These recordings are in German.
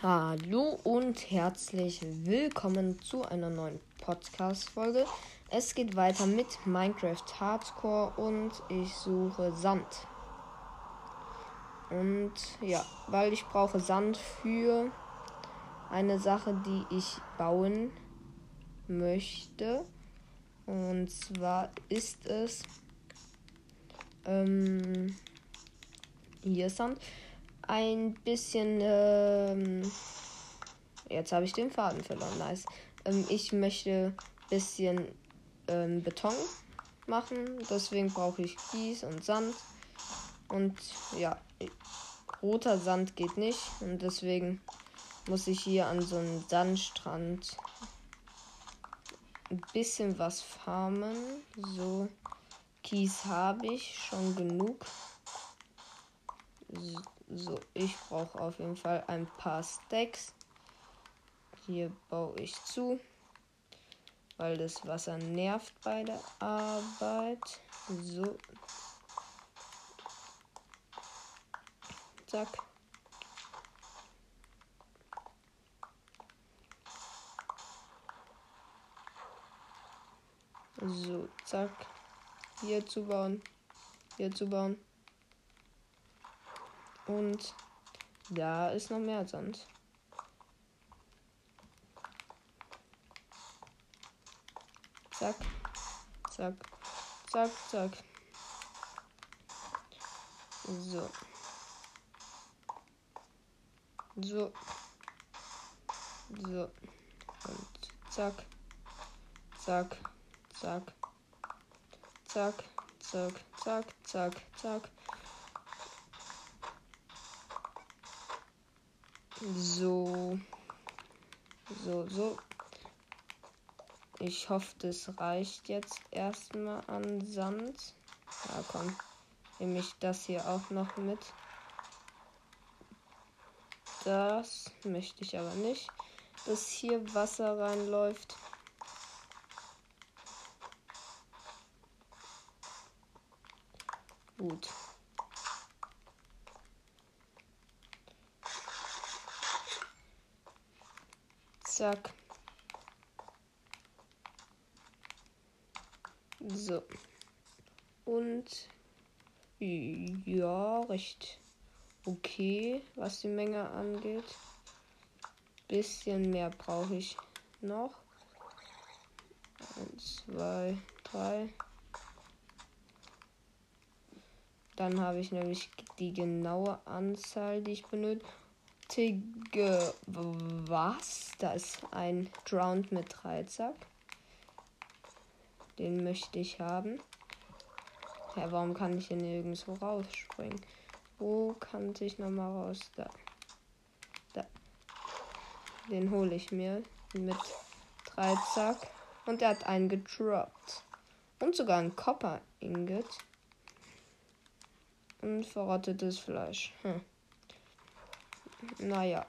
Hallo und herzlich willkommen zu einer neuen Podcast-Folge. Es geht weiter mit Minecraft Hardcore und ich suche Sand. Und ja, weil ich brauche Sand für eine Sache, die ich bauen möchte. Und zwar ist es ähm, hier Sand ein bisschen. Ähm, jetzt habe ich den Faden verloren. Nice. Ähm, ich möchte ein bisschen ähm, Beton machen. Deswegen brauche ich Kies und Sand. Und ja, roter Sand geht nicht. Und deswegen muss ich hier an so einem Sandstrand ein bisschen was farmen. So, Kies habe ich schon genug. Ich brauche auf jeden Fall ein paar Stacks. Hier baue ich zu, weil das Wasser nervt bei der Arbeit. So. Zack. So, zack. Hier zu bauen. Hier zu bauen. Und da ist noch mehr Sand. Zack, zack, zack, zack. So. So. So. Und zack. Zack. Zack. Zack. Zack. Zack. Zack. Zack. So. So, so. Ich hoffe, das reicht jetzt erstmal an Sand. Ja, komm. Nehme ich das hier auch noch mit. Das möchte ich aber nicht, dass hier Wasser reinläuft. Gut. Zack. So. Und ja, recht okay, was die Menge angeht. Bisschen mehr brauche ich noch. Eins, zwei, drei. Dann habe ich nämlich die genaue Anzahl, die ich benötige. Was? Da ist ein Drowned mit Dreizack. Den möchte ich haben. Ja, warum kann ich hier nirgendwo rausspringen? Wo kann ich nochmal raus? Da. Da. Den hole ich mir mit Dreizack. Und er hat einen gedroppt. Und sogar ein Copper Ingot. Und verrottetes Fleisch. Hm. Naja.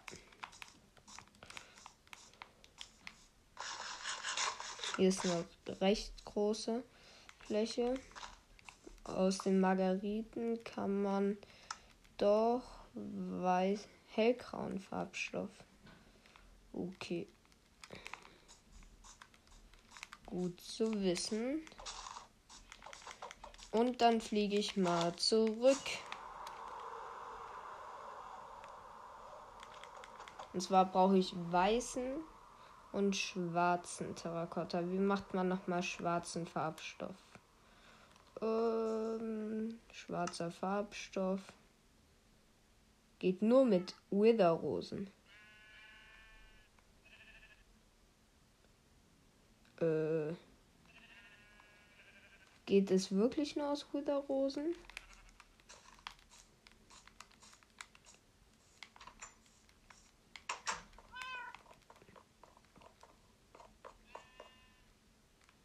Hier ist eine recht große Fläche. Aus den Margariten kann man doch weiß hellgrauen Farbstoff. Okay. Gut zu wissen. Und dann fliege ich mal zurück. Und zwar brauche ich weißen und schwarzen Terrakotta. Wie macht man nochmal schwarzen Farbstoff? Ähm, schwarzer Farbstoff. Geht nur mit Witherrosen. Äh, geht es wirklich nur aus Witherrosen?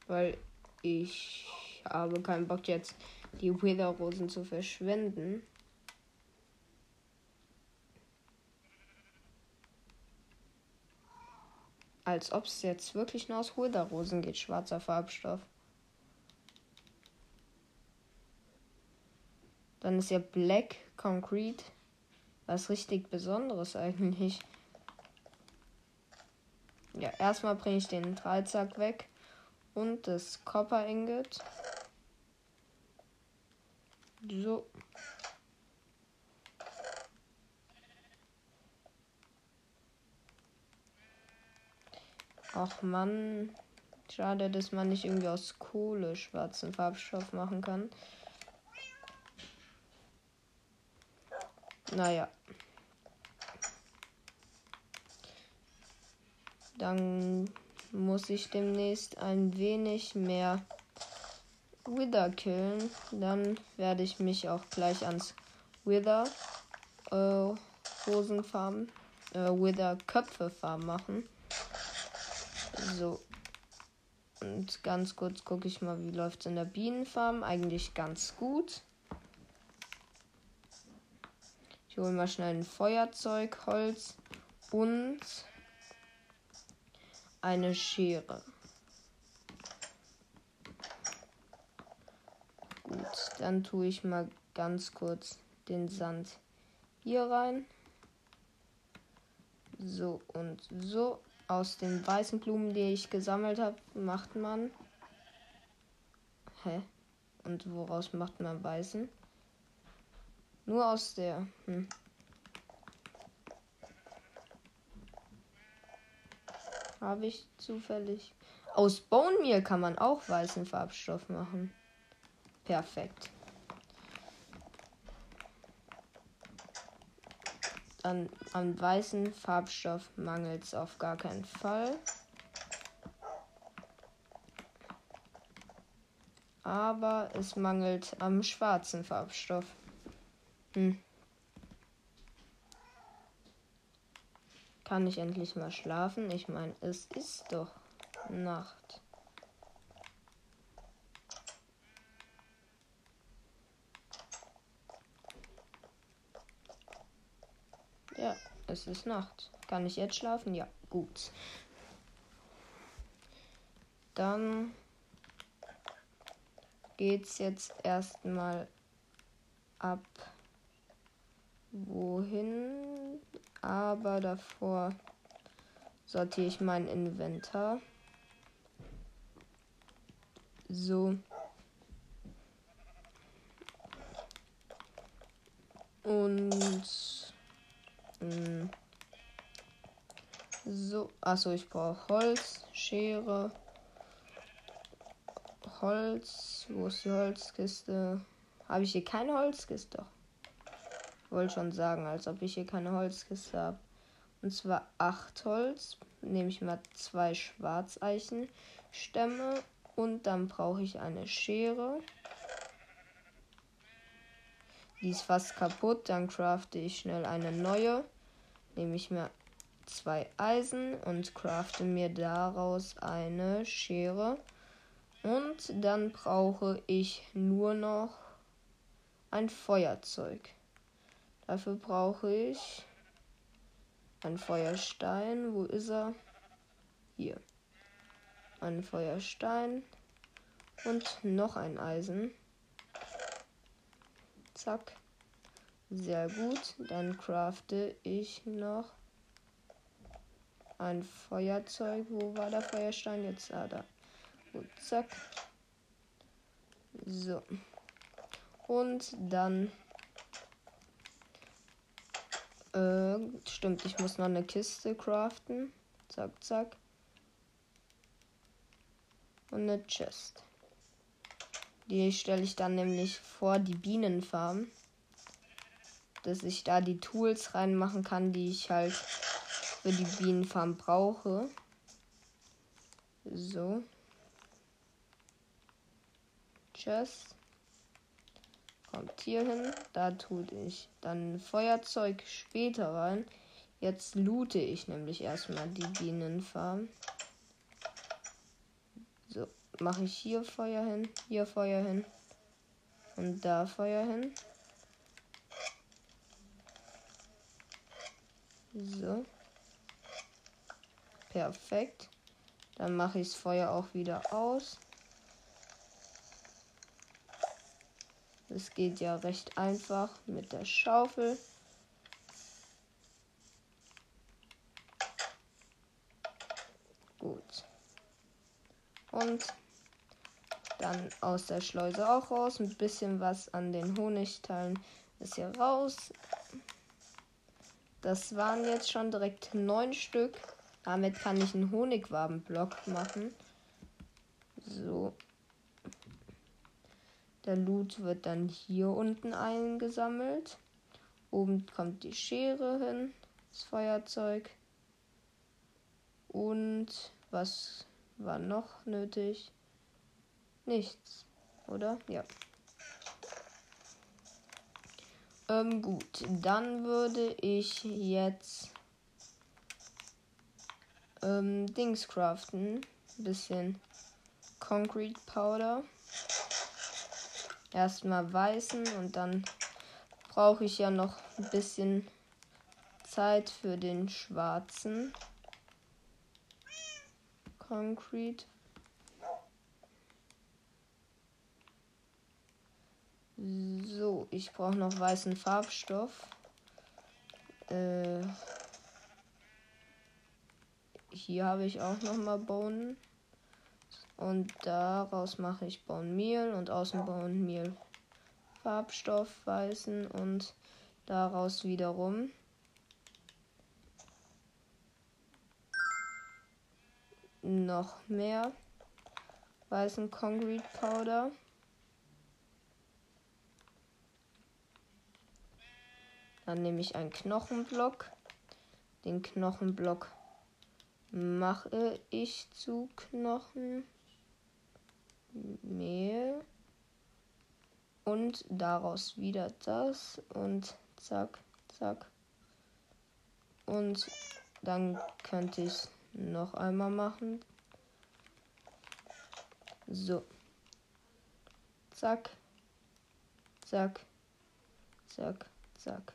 Weil ich habe keinen Bock jetzt die Wither-Rosen zu verschwenden. Als ob es jetzt wirklich nur aus Wither-Rosen geht, schwarzer Farbstoff. Dann ist ja Black Concrete was richtig Besonderes eigentlich. Ja, erstmal bringe ich den Dreizack weg und das Copper Ingot. So. Ach man, schade, dass man nicht irgendwie aus Kohle schwarzen Farbstoff machen kann. Naja. Dann muss ich demnächst ein wenig mehr Wither killen. Dann werde ich mich auch gleich ans Wither äh, Hosenfarm, äh, Wither Köpfe Farm machen. So. Und ganz kurz gucke ich mal, wie läuft es in der Bienenfarm. Eigentlich ganz gut. Ich hole mal schnell ein Feuerzeug, Holz und eine Schere. Gut, dann tue ich mal ganz kurz den Sand hier rein. So und so. Aus den weißen Blumen, die ich gesammelt habe, macht man. Hä? Und woraus macht man weißen? Nur aus der. Hm. Habe ich zufällig. Aus Bone Meal kann man auch weißen Farbstoff machen. Perfekt. An, an weißen Farbstoff mangelt es auf gar keinen Fall. Aber es mangelt am schwarzen Farbstoff. Hm. Kann ich endlich mal schlafen? Ich meine, es ist doch Nacht. Ja, es ist Nacht. Kann ich jetzt schlafen? Ja, gut. Dann geht's jetzt erstmal ab wohin, aber davor sortiere ich mein Inventar. So. Und mh, hm, so, also ich brauche Holz, Schere, Holz. Wo ist die Holzkiste? Habe ich hier keine Holzkiste? Wollte schon sagen, als ob ich hier keine Holzkiste habe. Und zwar 8 Holz. Nehme ich mal zwei Schwarzeichen-Stämme. Und dann brauche ich eine Schere. Die ist fast kaputt. Dann crafte ich schnell eine neue. Nehme ich mir zwei Eisen und crafte mir daraus eine Schere. Und dann brauche ich nur noch ein Feuerzeug. Dafür brauche ich einen Feuerstein. Wo ist er? Hier. Ein Feuerstein und noch ein Eisen. Zack. Sehr gut. Dann crafte ich noch ein Feuerzeug. Wo war der Feuerstein? Jetzt ah, da. Gut, zack. So. Und dann äh, stimmt, ich muss noch eine Kiste craften. Zack, zack. Und eine Chest. Die stelle ich dann nämlich vor die Bienenfarm. Dass ich da die Tools reinmachen kann, die ich halt für die Bienenfarm brauche. So. Chest kommt hier hin. Da tue ich dann Feuerzeug später rein. Jetzt loote ich nämlich erstmal die Bienenfarm. So, mache ich hier Feuer hin, hier Feuer hin und da Feuer hin. So. Perfekt. Dann mache ich das Feuer auch wieder aus. Es geht ja recht einfach mit der Schaufel. Gut. Und dann aus der Schleuse auch raus. Ein bisschen was an den Honigteilen ist hier raus. Das waren jetzt schon direkt neun Stück. Damit kann ich einen Honigwabenblock machen. So. Der Loot wird dann hier unten eingesammelt. Oben kommt die Schere hin, das Feuerzeug. Und was war noch nötig? Nichts, oder? Ja. Ähm, gut, dann würde ich jetzt ähm, Dings craften. Ein bisschen Concrete Powder. Erstmal weißen und dann brauche ich ja noch ein bisschen Zeit für den schwarzen Concrete. So, ich brauche noch weißen Farbstoff. Äh, hier habe ich auch noch mal Bohnen. Und daraus mache ich Bohnenmehl und außen Bohnenmehl Farbstoff weißen und daraus wiederum noch mehr weißen Concrete Powder. Dann nehme ich einen Knochenblock. Den Knochenblock mache ich zu Knochenmehl. Und daraus wieder das. Und zack, zack. Und dann könnte ich noch einmal machen. So. Zack. Zack. Zack. Zack.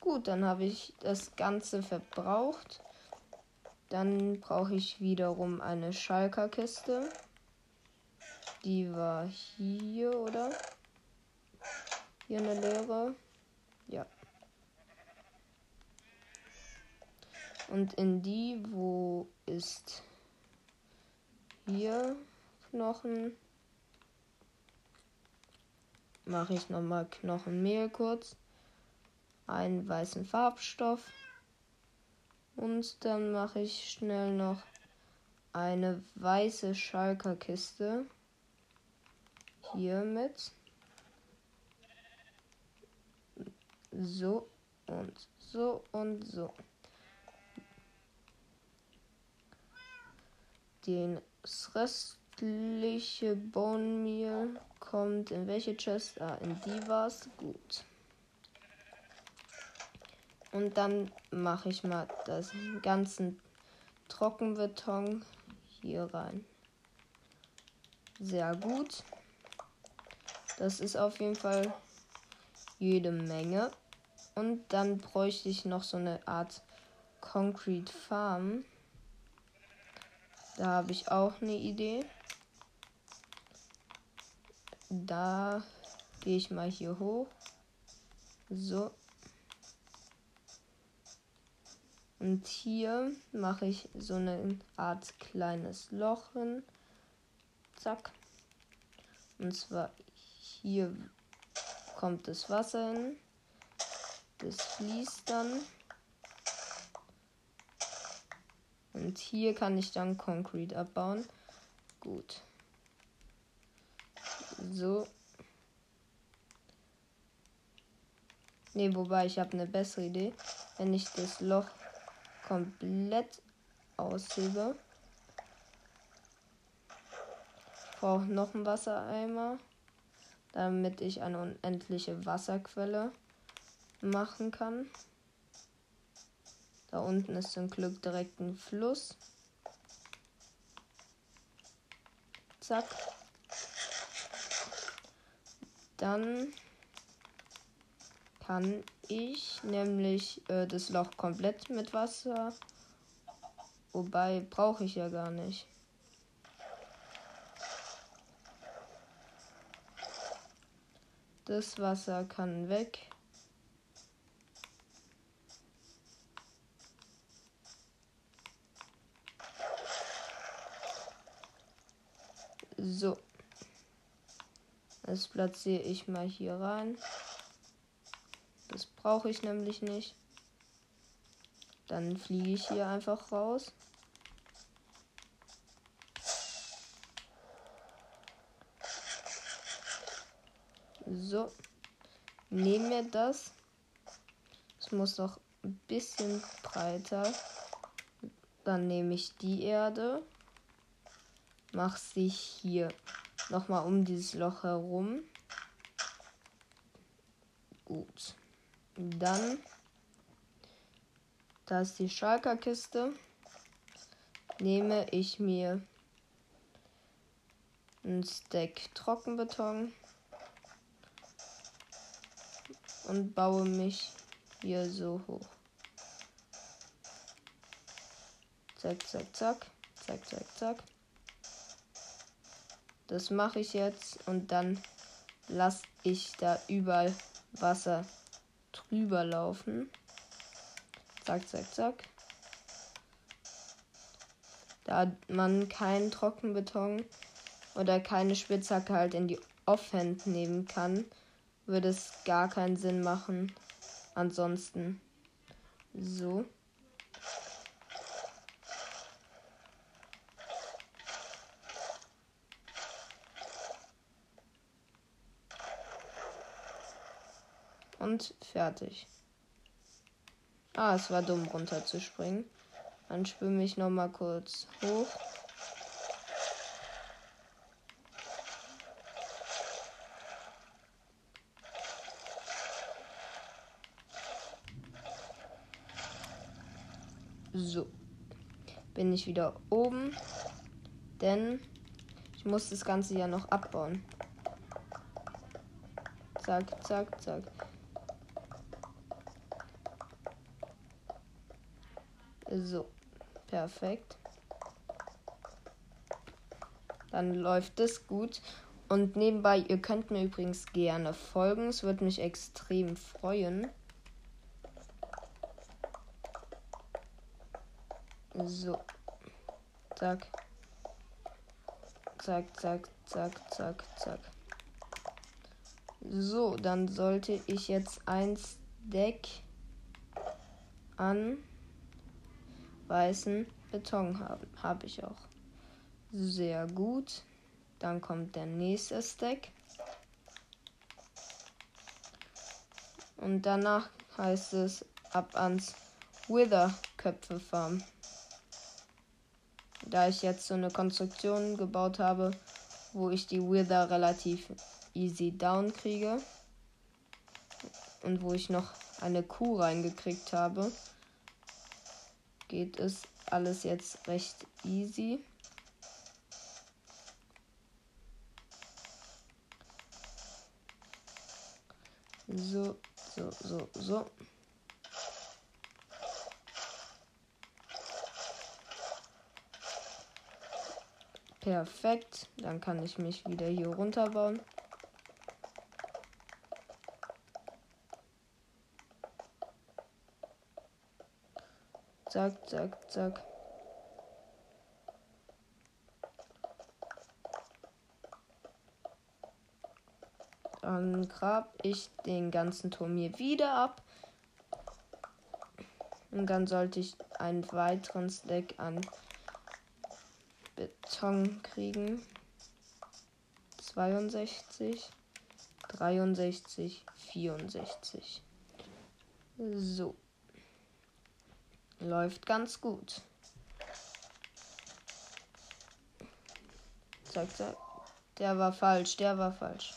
Gut, dann habe ich das Ganze verbraucht. Dann brauche ich wiederum eine Schalkerkiste. Die war hier, oder? Hier eine leere. Ja. Und in die, wo ist hier Knochen? Mache ich nochmal Knochenmehl kurz einen weißen Farbstoff. Und dann mache ich schnell noch eine weiße Schalkerkiste. Hier mit. So und so und so. Das restliche Bone kommt in welche Chest? Ah, in die war's. Gut. Und dann mache ich mal das ganzen Trockenbeton hier rein. Sehr gut. Das ist auf jeden Fall jede Menge. Und dann bräuchte ich noch so eine Art Concrete Farm. Da habe ich auch eine Idee. Da gehe ich mal hier hoch. So. Und hier mache ich so eine Art kleines Loch hin. Zack. Und zwar hier kommt das Wasser hin. Das fließt dann. Und hier kann ich dann Concrete abbauen. Gut. So. Ne, wobei ich habe eine bessere Idee. Wenn ich das Loch komplett aushebe. Ich brauche noch einen Wassereimer, damit ich eine unendliche Wasserquelle machen kann. Da unten ist zum Glück direkt ein Fluss. Zack. Dann kann ich nämlich äh, das Loch komplett mit Wasser. Wobei brauche ich ja gar nicht. Das Wasser kann weg. So. Das platziere ich mal hier rein. Das brauche ich nämlich nicht. Dann fliege ich hier einfach raus. So. Nehmen wir das. Es muss noch ein bisschen breiter. Dann nehme ich die Erde. Mache sie hier nochmal um dieses Loch herum. Gut. Dann, da ist die Schalkerkiste. Nehme ich mir ein Stack Trockenbeton und baue mich hier so hoch. Zack, zack, zack, zack, zack, zack. Das mache ich jetzt und dann lasse ich da überall Wasser drüber laufen. Zack, zack, zack. Da man keinen Trockenbeton oder keine Spitzhacke halt in die Offhand nehmen kann, würde es gar keinen Sinn machen. Ansonsten so. Und fertig. Ah, es war dumm runterzuspringen. Dann schwimme ich noch mal kurz hoch. So. Bin ich wieder oben. Denn ich muss das Ganze ja noch abbauen. Zack, zack, zack. So, perfekt. Dann läuft es gut. Und nebenbei, ihr könnt mir übrigens gerne folgen. Es würde mich extrem freuen. So. Zack. Zack, zack, zack, zack, zack. So, dann sollte ich jetzt ein Deck an weißen Beton haben. Habe ich auch. Sehr gut. Dann kommt der nächste Stack. Und danach heißt es ab ans Wither Köpfe Farm. Da ich jetzt so eine Konstruktion gebaut habe, wo ich die Wither relativ easy down kriege. Und wo ich noch eine Kuh reingekriegt habe, geht es alles jetzt recht easy. So, so, so, so. Perfekt. Dann kann ich mich wieder hier runterbauen. Zack, zack, zack. Dann grab ich den ganzen Turm hier wieder ab. Und dann sollte ich einen weiteren Stack an Beton kriegen. 62, 63, 64. So. Läuft ganz gut. Zack, zack. Der war falsch, der war falsch.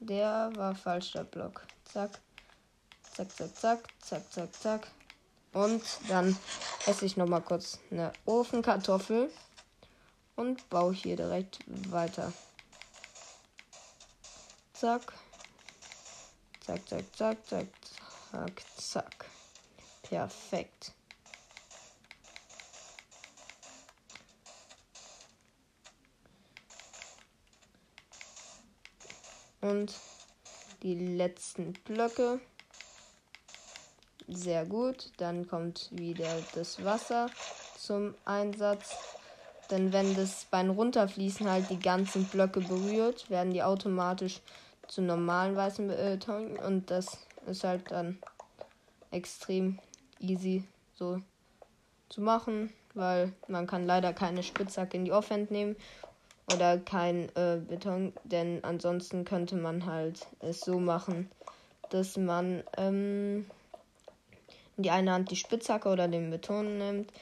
Der war falsch, der Block. Zack. Zack, zack, zack, zack, zack, zack. Und dann esse ich noch mal kurz eine Ofenkartoffel und baue hier direkt weiter. Zack. Zack, zack, zack, zack, zack, zack. Perfekt. Und die letzten Blöcke. Sehr gut. Dann kommt wieder das Wasser zum Einsatz. Denn wenn das beim Runterfließen halt die ganzen Blöcke berührt, werden die automatisch zu normalen weißen Beton. Und das ist halt dann extrem easy so zu machen, weil man kann leider keine Spitzhacke in die Offhand nehmen oder kein äh, Beton, denn ansonsten könnte man halt es so machen, dass man ähm, in die eine Hand die Spitzhacke oder den Beton nimmt,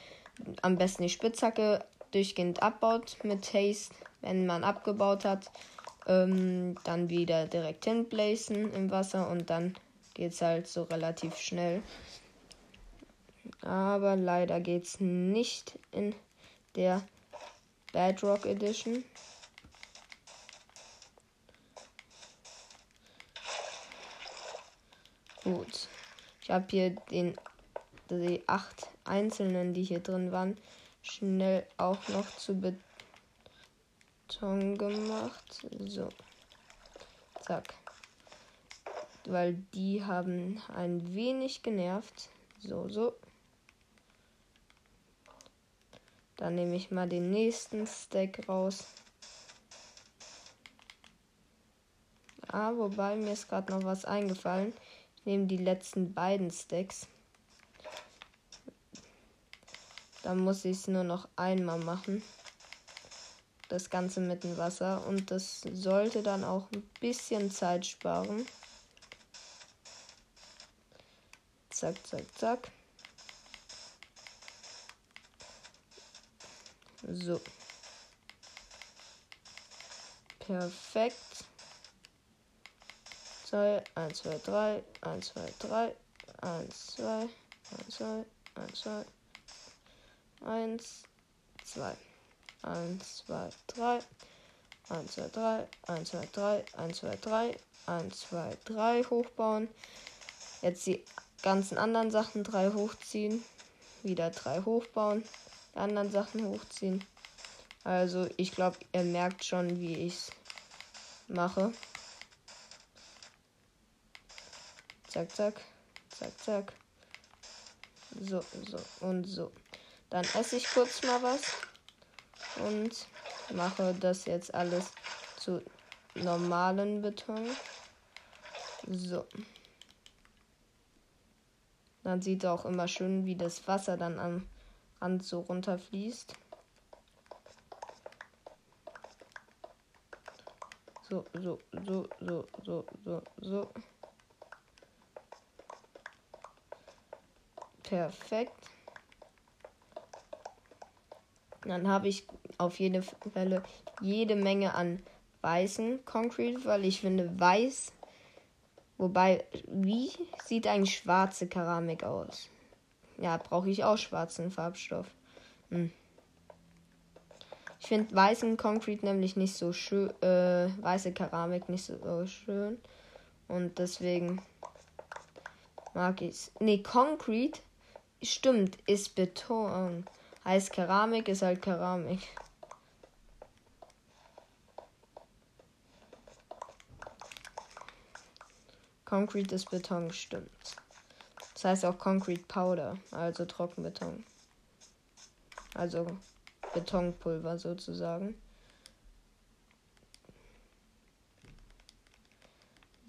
am besten die Spitzhacke durchgehend abbaut mit Haste, wenn man abgebaut hat, ähm, dann wieder direkt hinblazen im Wasser und dann geht es halt so relativ schnell. Aber leider geht es nicht in der Bedrock Edition. Gut. Ich habe hier den die acht einzelnen, die hier drin waren, schnell auch noch zu Beton gemacht. So. Zack. Weil die haben ein wenig genervt. So, so. Dann nehme ich mal den nächsten Stack raus. Ah, wobei mir ist gerade noch was eingefallen. Ich nehme die letzten beiden Stacks. Dann muss ich es nur noch einmal machen. Das Ganze mit dem Wasser. Und das sollte dann auch ein bisschen Zeit sparen. Zack, zack, zack. So. Perfekt. 2, 1, 2, 3, 1, 2, 3, 1, 2, 1, 2, 1, 2, 1, 2, 1, 2, 3, 1, 2, 3, 1, 2, 3, 1, 2, 3, 1, 2, 3 hochbauen. Jetzt die ganzen anderen Sachen 3 hochziehen. Wieder 3 hochbauen anderen Sachen hochziehen. Also ich glaube, ihr merkt schon, wie ich es mache. Zack, zack, zack, zack. So, so und so. Dann esse ich kurz mal was und mache das jetzt alles zu normalen Beton. So. Dann sieht auch immer schön, wie das Wasser dann am Rand so runterfließt. So, so, so, so, so, so, so. Perfekt. Dann habe ich auf jede Fälle jede Menge an weißen Concrete, weil ich finde weiß. Wobei, wie sieht eigentlich schwarze Keramik aus? Ja, brauche ich auch schwarzen Farbstoff. Hm. Ich finde weißen Concrete nämlich nicht so schön, äh, weiße Keramik nicht so schön. Und deswegen mag ich es. Nee, Concrete, stimmt, ist Beton. Heißt Keramik ist halt Keramik. Concrete ist Beton, stimmt. Das heißt auch Concrete Powder, also Trockenbeton. Also Betonpulver sozusagen.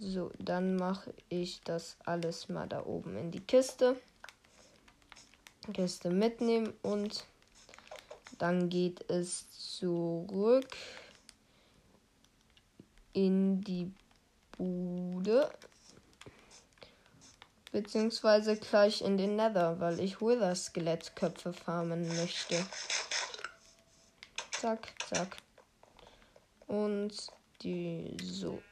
So, dann mache ich das alles mal da oben in die Kiste. Kiste mitnehmen und dann geht es zurück in die Bude. Beziehungsweise gleich in den Nether, weil ich Wither Skelettköpfe farmen möchte. Zack, zack. Und die so.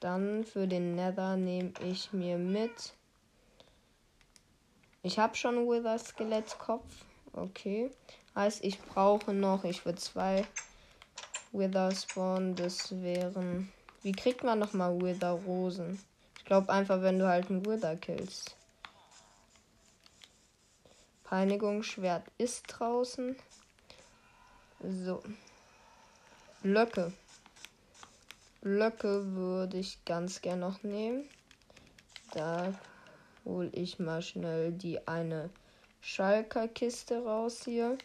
Dann für den Nether nehme ich mir mit. Ich habe schon Wither Skelettkopf. Okay. Heißt, ich brauche noch, ich würde zwei Wither spawnen. Das wären wie kriegt man nochmal Wither Rosen? Ich glaube einfach, wenn du halt einen Wither killst. Peinigungsschwert ist draußen. So. Blöcke. Blöcke würde ich ganz gern noch nehmen. Da hole ich mal schnell die eine Schalker-Kiste raus hier.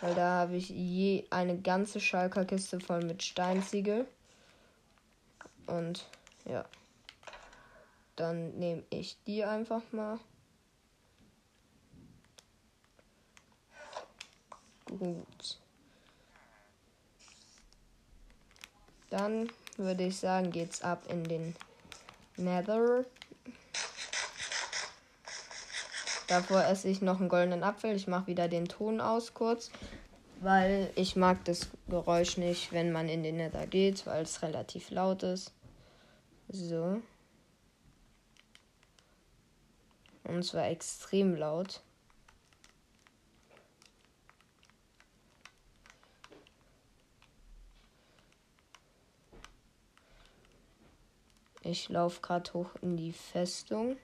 Weil da habe ich je eine ganze Schalker-Kiste voll mit Steinziegel. Und ja. Dann nehme ich die einfach mal. Gut. Dann würde ich sagen, geht's ab in den Nether. Davor esse ich noch einen goldenen Apfel. Ich mache wieder den Ton aus kurz, weil ich mag das Geräusch nicht, wenn man in den Nether geht, weil es relativ laut ist. So. Und zwar extrem laut. Ich laufe gerade hoch in die Festung.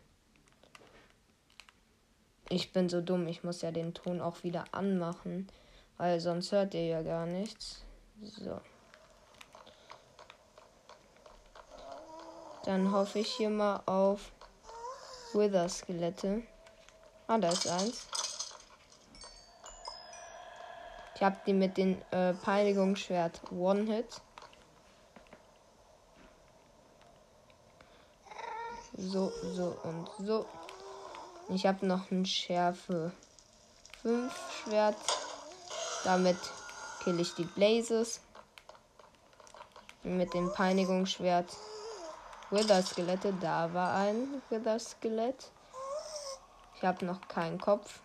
Ich bin so dumm, ich muss ja den Ton auch wieder anmachen, weil sonst hört ihr ja gar nichts. So. Dann hoffe ich hier mal auf Wither-Skelette. Ah, da ist eins. Ich habe die mit dem äh, Peinigungsschwert One-Hit. So, so und so. Ich habe noch ein Schärfe 5 Schwert. Damit kill ich die Blazes. Mit dem Peinigungsschwert Wither-Skelette. Da war ein Wither-Skelett. Ich habe noch keinen Kopf.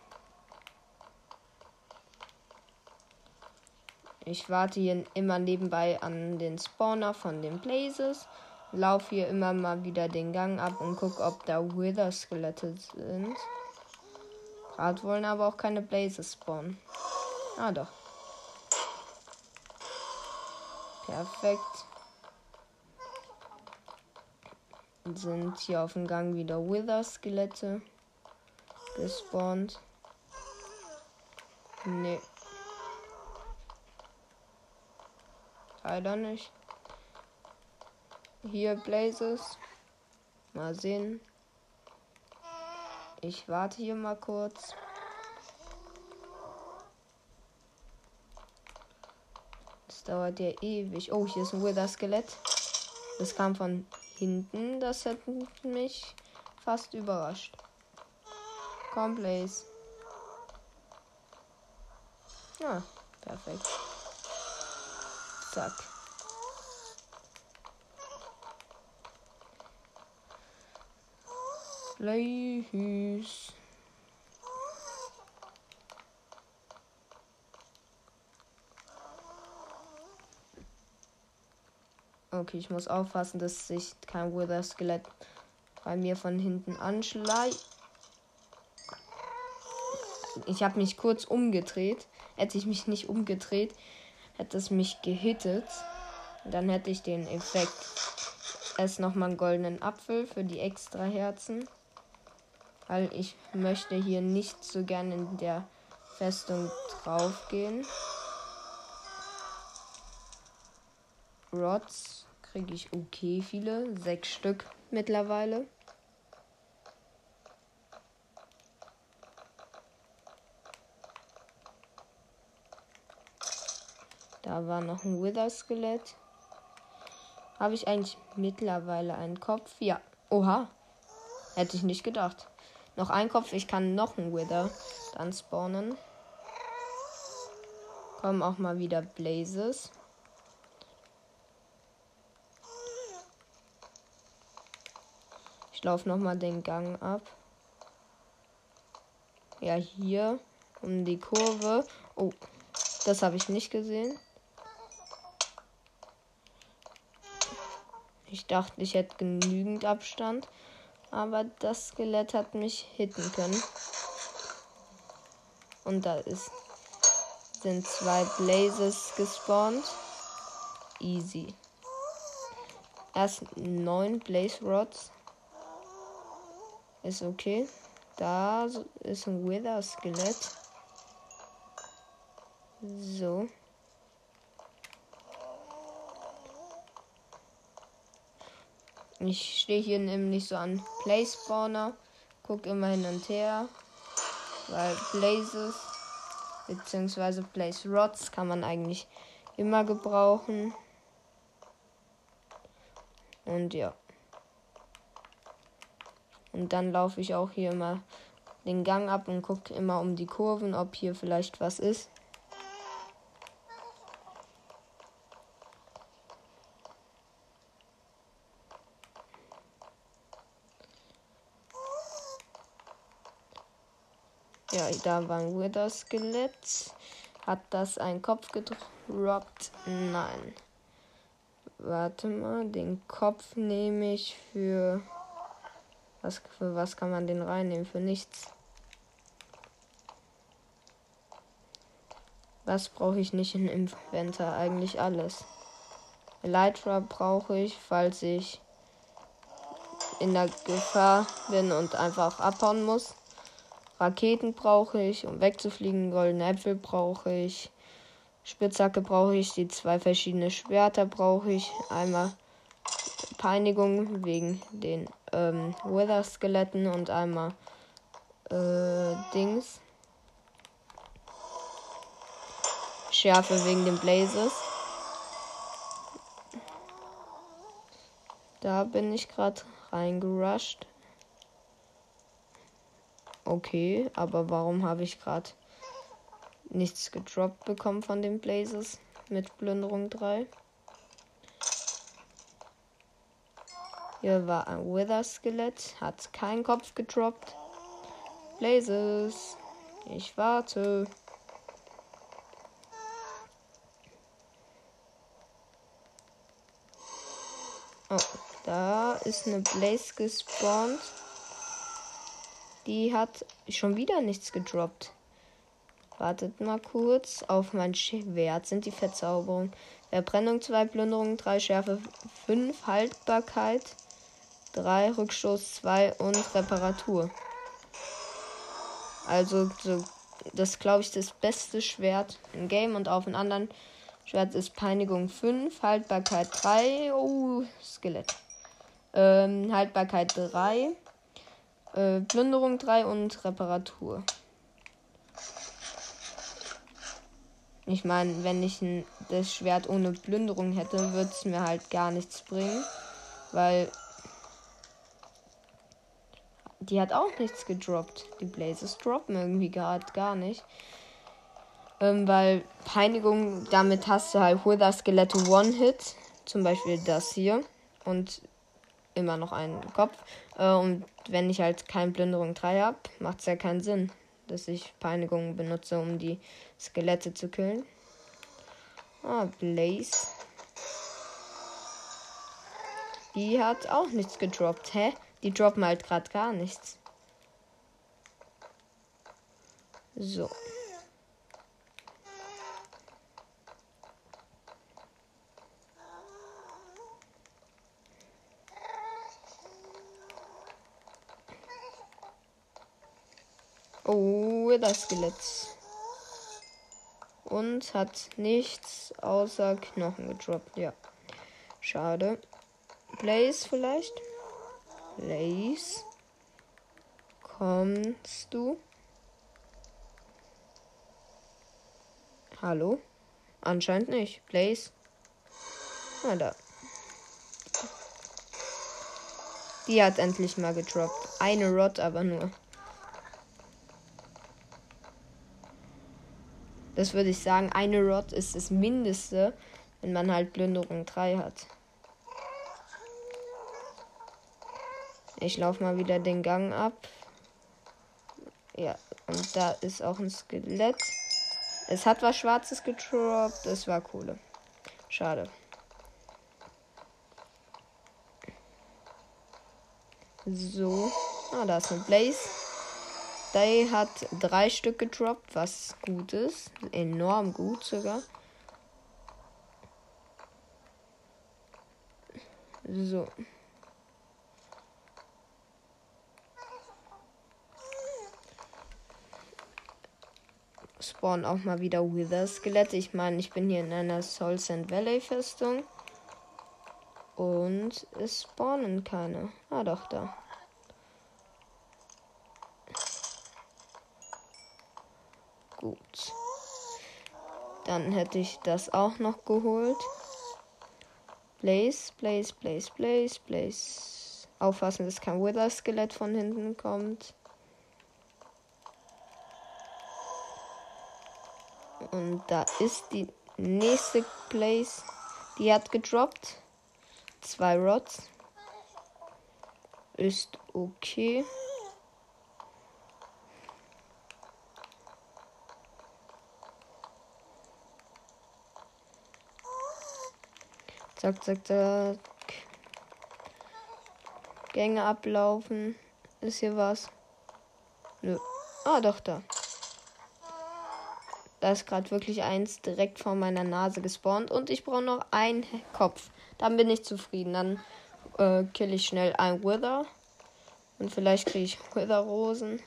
Ich warte hier immer nebenbei an den Spawner von den Blazes laufe hier immer mal wieder den Gang ab und gucke, ob da Wither-Skelette sind. Gerade wollen aber auch keine Blazes spawnen. Ah, doch. Perfekt. Sind hier auf dem Gang wieder Wither-Skelette gespawnt. Nee. Leider nicht. Hier Blazes. Mal sehen. Ich warte hier mal kurz. Das dauert ja ewig. Oh, hier ist ein Wither Skelett. Das kam von hinten. Das hat mich fast überrascht. Komm, Blaze. Ah, perfekt. Zack. Fleisch. Okay, ich muss aufpassen, dass sich kein Wither-Skelett bei mir von hinten anschleicht. Ich habe mich kurz umgedreht. Hätte ich mich nicht umgedreht, hätte es mich gehittet. Dann hätte ich den Effekt. Erst nochmal einen goldenen Apfel für die extra Herzen weil ich möchte hier nicht so gerne in der Festung draufgehen. Rods kriege ich okay viele, sechs Stück mittlerweile. Da war noch ein Wither-Skelett. Habe ich eigentlich mittlerweile einen Kopf? Ja. Oha. Hätte ich nicht gedacht. Noch ein Kopf. Ich kann noch ein Wither dann spawnen. Kommen auch mal wieder Blazes. Ich laufe noch mal den Gang ab. Ja, hier um die Kurve. Oh, das habe ich nicht gesehen. Ich dachte, ich hätte genügend Abstand. Aber das Skelett hat mich hitten können. Und da ist, sind zwei Blazes gespawnt. Easy. Erst neun Blaze Rods. Ist okay. Da ist ein Wither Skelett. So. Ich stehe hier nämlich so an Play Spawner, guck immer hin und her. Weil Blazes bzw. Blaze Rods kann man eigentlich immer gebrauchen. Und ja. Und dann laufe ich auch hier immer den Gang ab und gucke immer um die Kurven, ob hier vielleicht was ist. Da war ein Wither Skelett. Hat das einen Kopf gedroppt? Nein. Warte mal, den Kopf nehme ich für. Was, für was kann man den reinnehmen? Für nichts. Was brauche ich nicht in Inventar? Eigentlich alles. Elytra brauche ich, falls ich in der Gefahr bin und einfach abhauen muss. Raketen brauche ich, um wegzufliegen. Goldene Äpfel brauche ich. Spitzhacke brauche ich. Die zwei verschiedene Schwerter brauche ich. Einmal Peinigung wegen den ähm, Wither-Skeletten und einmal äh, Dings. Schärfe wegen den Blazes. Da bin ich gerade reingerusht. Okay, aber warum habe ich gerade nichts gedroppt bekommen von den Blazes mit Plünderung 3? Hier war ein Wither-Skelett, hat keinen Kopf gedroppt. Blazes, ich warte. Oh, da ist eine Blaze gespawnt. Die hat schon wieder nichts gedroppt. Wartet mal kurz. Auf mein Schwert sind die Verzauberungen. Verbrennung 2, Plünderung 3, Schärfe 5, Haltbarkeit 3, Rückstoß 2 und Reparatur. Also, so, das glaube ich das beste Schwert im Game und auf einem anderen Schwert ist Peinigung 5, Haltbarkeit 3, oh, Skelett. Ähm, Haltbarkeit 3, äh, Plünderung 3 und Reparatur. Ich meine, wenn ich ein, das Schwert ohne Plünderung hätte, würde es mir halt gar nichts bringen. Weil die hat auch nichts gedroppt. Die Blazes droppen irgendwie gerade gar nicht. Ähm, weil Peinigung, damit hast du halt Wither Skelette One-Hit. Zum Beispiel das hier. Und immer noch einen Kopf. Äh, und wenn ich halt kein Plünderung 3 habe, macht es ja keinen Sinn, dass ich Peinigung benutze, um die Skelette zu killen. Ah, Blaze. Die hat auch nichts gedroppt. Hä? Die droppen halt gerade gar nichts. So. Oh, das Skelett. Und hat nichts außer Knochen gedroppt. Ja. Schade. Blaze vielleicht? Blaze. Kommst du? Hallo? Anscheinend nicht. Blaze. Na da. Die hat endlich mal gedroppt. Eine Rod aber nur. Das würde ich sagen, eine Rod ist das Mindeste, wenn man halt Plünderung 3 hat. Ich laufe mal wieder den Gang ab. Ja, und da ist auch ein Skelett. Es hat was Schwarzes getroppt. Das war cool. Schade. So. Ah, da ist ein Blaze. Day hat drei Stück gedroppt, was gut ist. Enorm gut sogar. So. Spawn auch mal wieder Wither-Skelette. Ich meine, ich bin hier in einer Soul Sand Valley Festung. Und es spawnen keine. Ah, doch, da. Gut. Dann hätte ich das auch noch geholt. Blaze, Blaze, Blaze, Blaze, Blaze. Aufpassen, dass kein Wither-Skelett von hinten kommt. Und da ist die nächste Blaze. Die hat gedroppt. Zwei Rods. Ist okay. Zack, zack, zack. Gänge ablaufen. Ist hier was? Nö. Ah, doch, da. Da ist gerade wirklich eins direkt vor meiner Nase gespawnt. Und ich brauche noch einen Kopf. Dann bin ich zufrieden. Dann äh, kill ich schnell ein Wither. Und vielleicht kriege ich Wither-Rosen.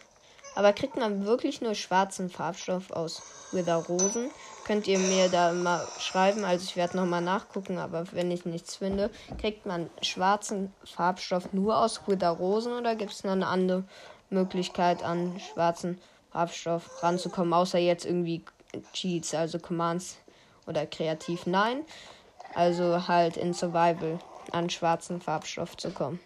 Aber kriegt man wirklich nur schwarzen Farbstoff aus Wither-Rosen? Könnt ihr mir da mal schreiben. Also ich werde nochmal nachgucken, aber wenn ich nichts finde, kriegt man schwarzen Farbstoff nur aus Wither-Rosen oder gibt es noch eine andere Möglichkeit an schwarzen Farbstoff ranzukommen, außer jetzt irgendwie Cheats, also Commands oder kreativ? Nein. Also halt in Survival an schwarzen Farbstoff zu kommen.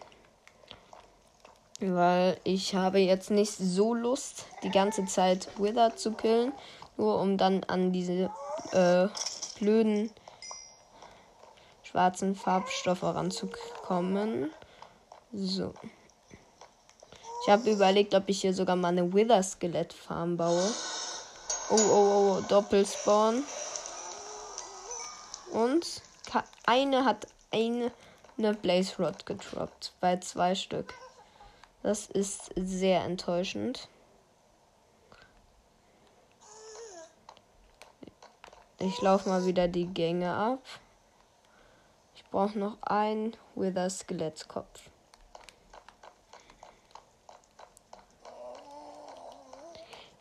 Weil ich habe jetzt nicht so Lust, die ganze Zeit Wither zu killen. Nur um dann an diese äh, blöden schwarzen Farbstoffe ranzukommen. So. Ich habe überlegt, ob ich hier sogar mal eine Wither-Skelett-Farm baue. Oh, oh, oh, Doppelspawn. Und eine hat eine, eine Blaze Rod gedroppt. Bei zwei Stück. Das ist sehr enttäuschend. Ich laufe mal wieder die Gänge ab. Ich brauche noch einen Wither Skelettkopf.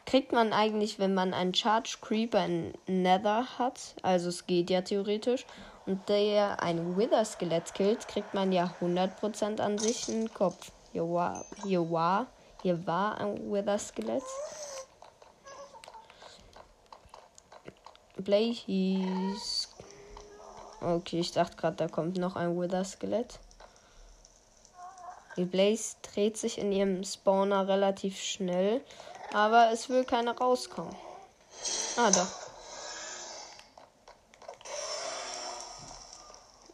Kriegt man eigentlich, wenn man einen Charge Creeper in Nether hat, also es geht ja theoretisch, und der ein Wither Skelett killt, kriegt man ja 100% an sich einen Kopf. Hier war, hier war, hier war ein Wither Skelett. Blaze. Okay, ich dachte gerade, da kommt noch ein Wither-Skelett. Die Blaze dreht sich in ihrem Spawner relativ schnell, aber es will keiner rauskommen. Ah, doch.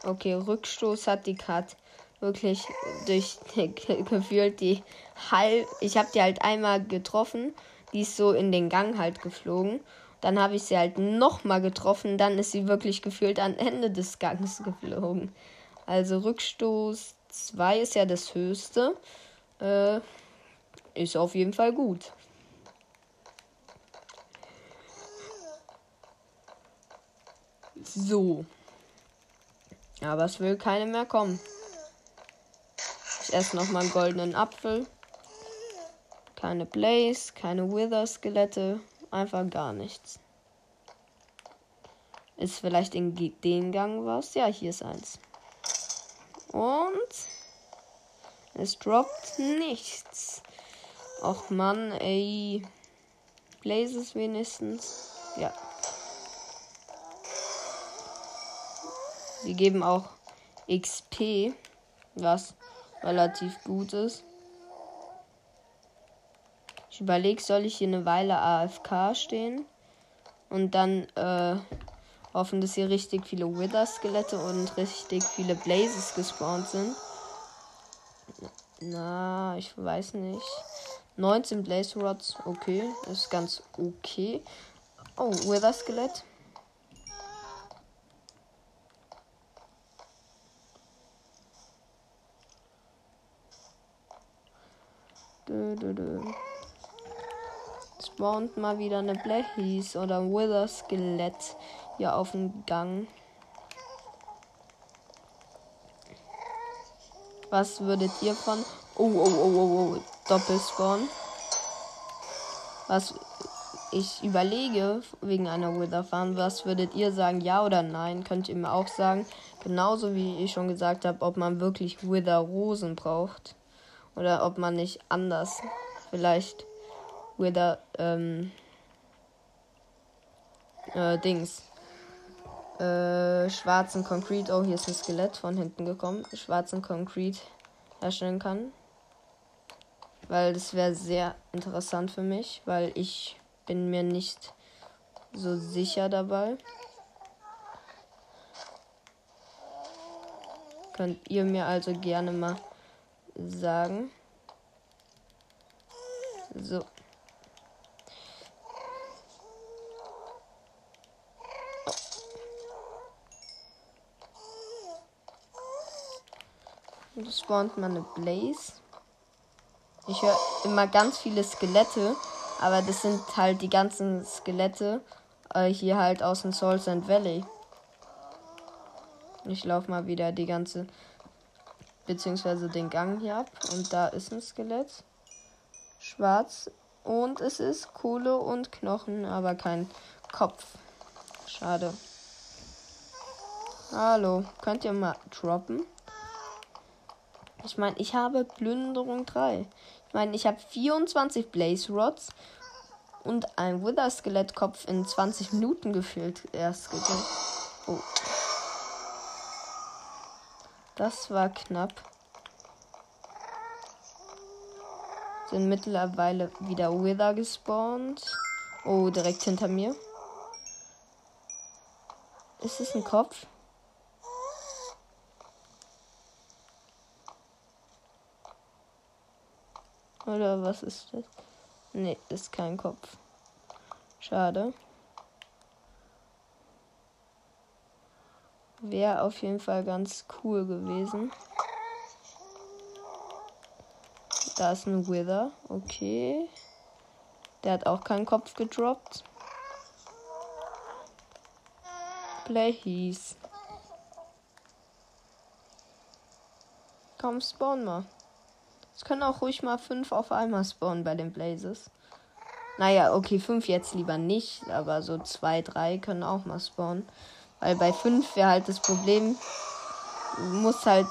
Okay, Rückstoß hat die Kat wirklich durch gefühlt die halb. Ich habe die halt einmal getroffen. Die ist so in den Gang halt geflogen. Dann habe ich sie halt nochmal getroffen. Dann ist sie wirklich gefühlt am Ende des Gangs geflogen. Also Rückstoß 2 ist ja das höchste. Äh, ist auf jeden Fall gut. So. Aber es will keine mehr kommen. Ich esse nochmal einen goldenen Apfel. Keine Blaze, keine Wither-Skelette. Einfach gar nichts. Ist vielleicht in den Gang was? Ja, hier ist eins. Und es droppt nichts. Och Mann, ey. Blazes wenigstens. Ja. Sie geben auch XP, was relativ gut ist. Ich überlege, soll ich hier eine Weile AFK stehen und dann äh, hoffen, dass hier richtig viele Wither-Skelette und richtig viele Blazes gespawnt sind. Na, ich weiß nicht. 19 Blaze Rods, okay, ist ganz okay. Oh, Wither-Skelett. Dö, dö, dö spawnt mal wieder eine Blaze oder ein Wither Skelett hier auf dem Gang. Was würdet ihr von. Oh, oh, oh, oh, oh. Doppelspawn. Was. Ich überlege wegen einer Wither Farm. Was würdet ihr sagen? Ja oder nein? Könnt ihr mir auch sagen. Genauso wie ich schon gesagt habe, ob man wirklich Wither Rosen braucht. Oder ob man nicht anders vielleicht Wither, ähm, äh, Dings. Äh, schwarzen Concrete. Oh, hier ist ein Skelett von hinten gekommen. Schwarzen Concrete herstellen kann. Weil das wäre sehr interessant für mich, weil ich bin mir nicht so sicher dabei. Könnt ihr mir also gerne mal sagen. So. Und spawnt man eine Blaze. Ich höre immer ganz viele Skelette, aber das sind halt die ganzen Skelette äh, hier halt aus dem Soul Sand Valley. Ich laufe mal wieder die ganze, beziehungsweise den Gang hier ab. Und da ist ein Skelett. Schwarz. Und es ist Kohle und Knochen, aber kein Kopf. Schade. Hallo, könnt ihr mal droppen? Ich meine, ich habe Plünderung 3. Ich meine, ich habe 24 Blaze Rods und ein Wither Skelettkopf in 20 Minuten gefühlt erst gegessen. Oh. Das war knapp. Sind mittlerweile wieder Wither gespawnt. Oh, direkt hinter mir. Ist es ein Kopf? Oder was ist das? Nee, ist kein Kopf. Schade. Wäre auf jeden Fall ganz cool gewesen. Da ist ein Wither. Okay. Der hat auch keinen Kopf gedroppt. Please. Komm, spawn mal. Es können auch ruhig mal fünf auf einmal spawnen bei den Blazes. Naja, okay, fünf jetzt lieber nicht, aber so zwei, drei können auch mal spawnen. Weil bei fünf wäre halt das Problem, muss halt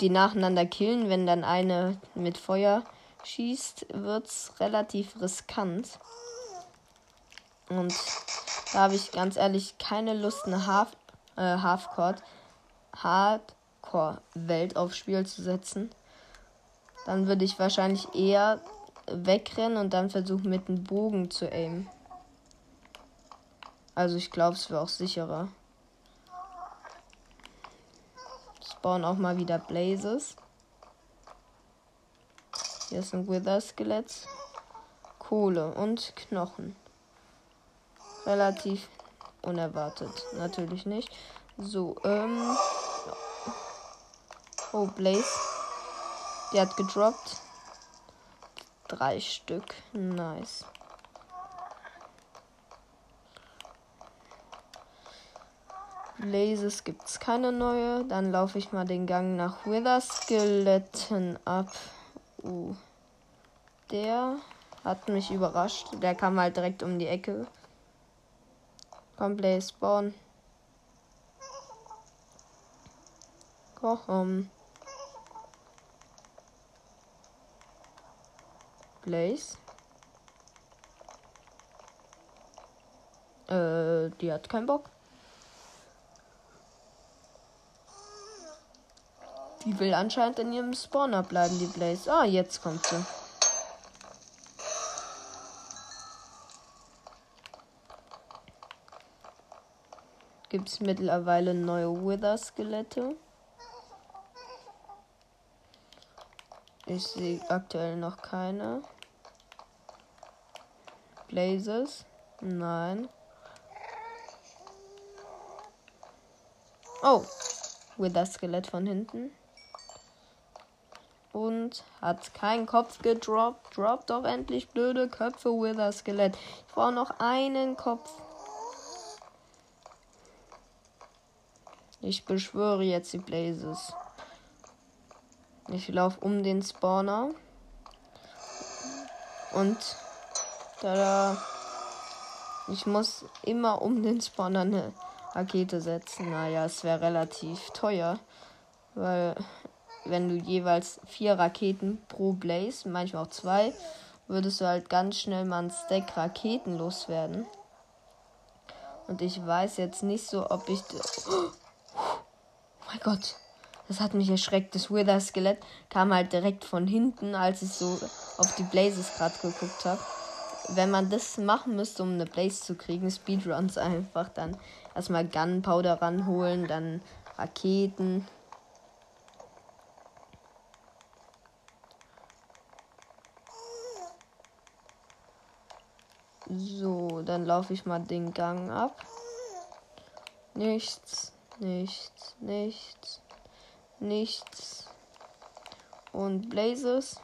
die nacheinander killen. Wenn dann eine mit Feuer schießt, wird's relativ riskant. Und da habe ich ganz ehrlich keine Lust, eine Half, äh, Halfcore, Hardcore-Welt aufs Spiel zu setzen. Dann würde ich wahrscheinlich eher wegrennen und dann versuchen mit dem Bogen zu aimen. Also ich glaube, es wäre auch sicherer. Spawnen auch mal wieder Blazes. Hier ist ein Wither-Skelett. Kohle und Knochen. Relativ unerwartet. Natürlich nicht. So, ähm. Oh, Blaze. Die hat gedroppt. Drei Stück. Nice. Blazes gibt es keine neue. Dann laufe ich mal den Gang nach Wither Skeletten ab. Uh. Der hat mich überrascht. Der kam halt direkt um die Ecke. Komm, Blaze, spawn. Komm. Blaze. Äh, die hat keinen Bock. Die will anscheinend in ihrem Spawner bleiben, die Blaze. Ah, jetzt kommt sie. Gibt es mittlerweile neue Wither-Skelette? Ich sehe aktuell noch keine. Blazes? Nein. Oh, Wither Skelett von hinten. Und hat keinen Kopf gedroppt. Droppt doch endlich blöde Köpfe, Wither Skelett. Ich brauche noch einen Kopf. Ich beschwöre jetzt die Blazes. Ich laufe um den Spawner. Und da ich muss immer um den Spawner eine Rakete setzen. Naja, es wäre relativ teuer. Weil wenn du jeweils vier Raketen pro Blaze, manchmal auch zwei, würdest du halt ganz schnell mal ein Stack Raketen loswerden. Und ich weiß jetzt nicht so, ob ich. Oh mein Gott. Das hat mich erschreckt. Das Wither-Skelett kam halt direkt von hinten, als ich so auf die Blazes gerade geguckt habe. Wenn man das machen müsste, um eine Blaze zu kriegen, Speedruns einfach, dann erstmal Gunpowder ranholen, dann Raketen. So, dann laufe ich mal den Gang ab. Nichts, nichts, nichts, nichts. Und Blazes?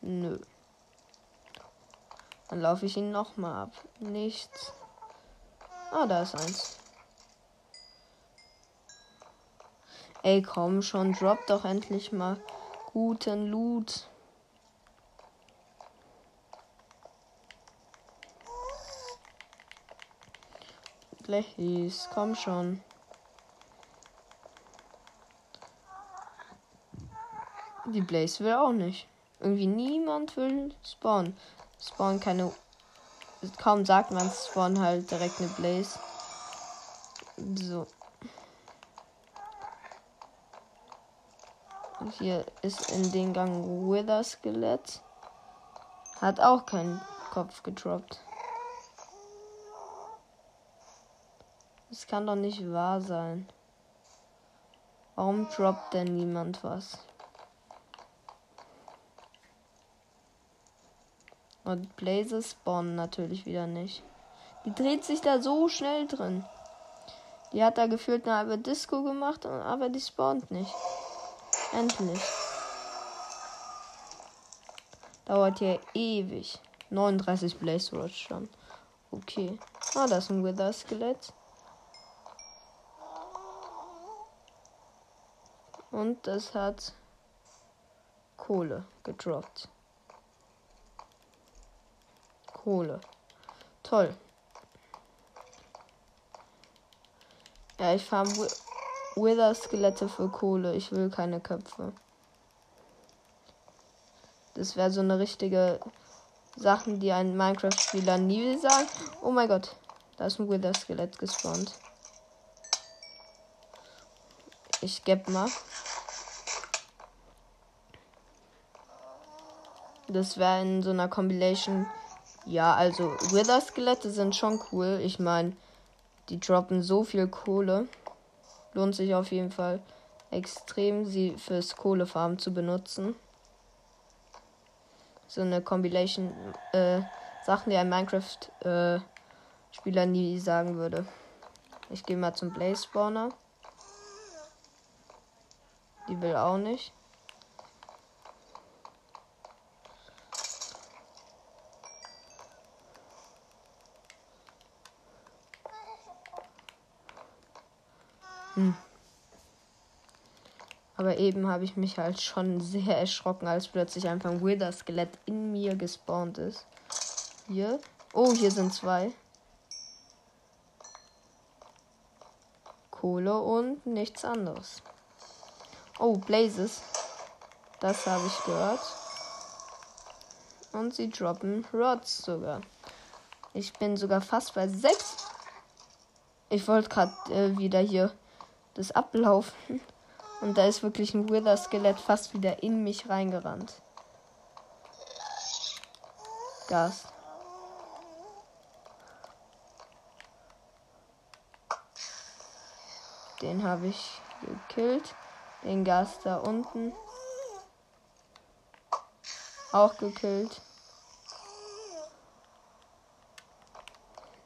Nö. Dann laufe ich ihn nochmal ab. Nichts. Ah, da ist eins. Ey, komm schon, drop doch endlich mal guten Loot. Blechis, komm schon. Die Blaze will auch nicht. Irgendwie niemand will spawnen. Spawn keine. Kaum sagt man, spawn halt direkt eine Blaze. So. Und hier ist in den Gang Wither Skelett. Hat auch keinen Kopf gedroppt. Das kann doch nicht wahr sein. Warum droppt denn niemand was? Und Blazes spawnen natürlich wieder nicht. Die dreht sich da so schnell drin. Die hat da gefühlt eine halbe Disco gemacht, aber die spawnt nicht. Endlich. Dauert hier ewig. 39 Blaze Watch schon. Okay. Ah, da ist ein Wither Skelett. Und es hat Kohle gedroppt. Kohle. Toll. Ja, ich farm Wither-Skelette für Kohle. Ich will keine Köpfe. Das wäre so eine richtige Sachen, die ein Minecraft-Spieler nie will sagen. Oh mein Gott, da ist ein Wither-Skelett gespawnt. Ich geb mal. Das wäre in so einer Compilation. Ja, also Wither-Skelette sind schon cool. Ich meine, die droppen so viel Kohle. Lohnt sich auf jeden Fall extrem, sie fürs Kohlefarmen zu benutzen. So eine Compilation, äh, Sachen, die ein Minecraft-Spieler äh, nie sagen würde. Ich gehe mal zum Blaze Spawner. Die will auch nicht. Aber eben habe ich mich halt schon sehr erschrocken, als plötzlich einfach ein Wither-Skelett in mir gespawnt ist. Hier. Oh, hier sind zwei. Kohle und nichts anderes. Oh, Blazes. Das habe ich gehört. Und sie droppen Rods sogar. Ich bin sogar fast bei 6. Ich wollte gerade äh, wieder hier das ablaufen. Und da ist wirklich ein Wither-Skelett fast wieder in mich reingerannt. Gas. Den habe ich gekillt. Den Gas da unten. Auch gekillt.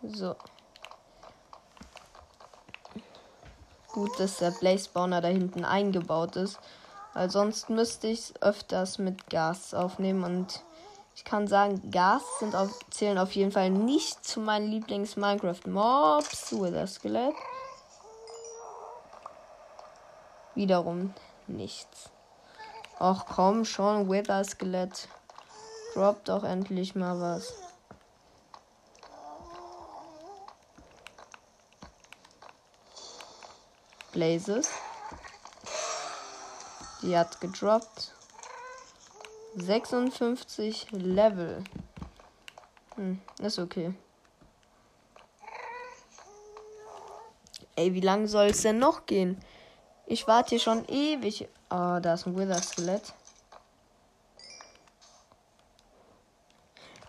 So. Gut, dass der Blaze Spawner da hinten eingebaut ist. Weil sonst müsste ich öfters mit Gas aufnehmen. Und ich kann sagen, Gas sind auf, zählen auf jeden Fall nicht zu meinen Lieblings-Minecraft-Mobs. Wither Skelett wiederum nichts. Ach komm schon, Wither Skelett. Drop doch endlich mal was. Blazes. Die hat gedroppt. 56 Level. Hm, ist okay. Ey, wie lange soll es denn noch gehen? Ich warte hier schon ewig. Oh, da ist ein Wither-Skelett.